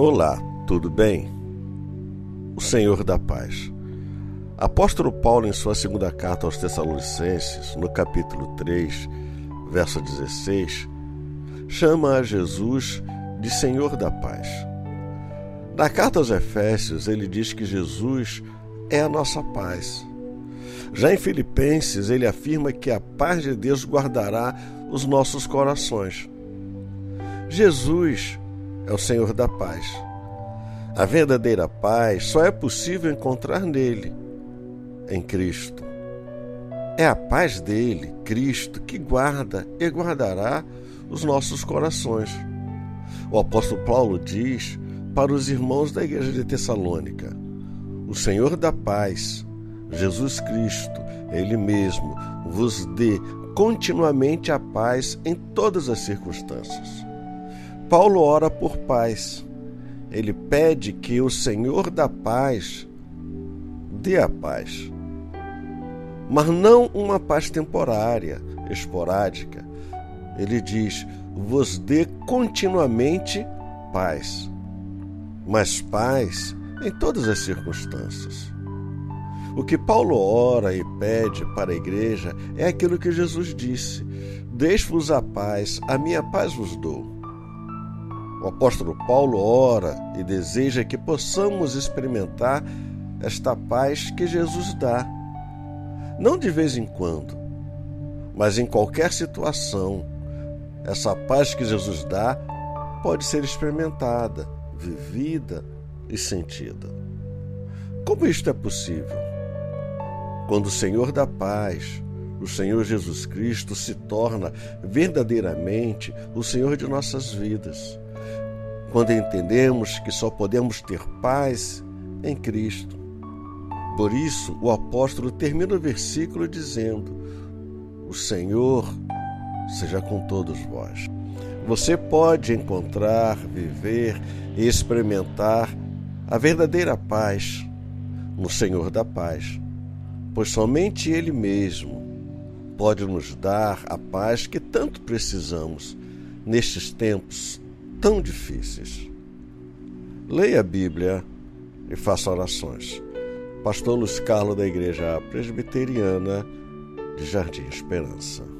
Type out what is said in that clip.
Olá, tudo bem? O Senhor da Paz. Apóstolo Paulo, em sua segunda carta aos Tessalonicenses, no capítulo 3, verso 16, chama a Jesus de Senhor da Paz. Na carta aos Efésios, ele diz que Jesus é a nossa paz. Já em Filipenses, ele afirma que a paz de Deus guardará os nossos corações. Jesus é o Senhor da paz. A verdadeira paz só é possível encontrar nele, em Cristo. É a paz dele, Cristo, que guarda e guardará os nossos corações. O apóstolo Paulo diz para os irmãos da igreja de Tessalônica: O Senhor da paz, Jesus Cristo, Ele mesmo, vos dê continuamente a paz em todas as circunstâncias. Paulo ora por paz. Ele pede que o Senhor da paz dê a paz. Mas não uma paz temporária, esporádica. Ele diz: vos dê continuamente paz. Mas paz em todas as circunstâncias. O que Paulo ora e pede para a igreja é aquilo que Jesus disse: Deixe-vos a paz, a minha paz vos dou. O apóstolo Paulo ora e deseja que possamos experimentar esta paz que Jesus dá. Não de vez em quando, mas em qualquer situação. Essa paz que Jesus dá pode ser experimentada, vivida e sentida. Como isto é possível? Quando o Senhor da paz, o Senhor Jesus Cristo, se torna verdadeiramente o Senhor de nossas vidas quando entendemos que só podemos ter paz em Cristo. Por isso, o apóstolo termina o versículo dizendo: O Senhor seja com todos vós. Você pode encontrar, viver e experimentar a verdadeira paz no Senhor da paz, pois somente Ele mesmo pode nos dar a paz que tanto precisamos nestes tempos tão difíceis. Leia a Bíblia e faça orações. Pastor Luiz Carlos da Igreja Presbiteriana de Jardim Esperança.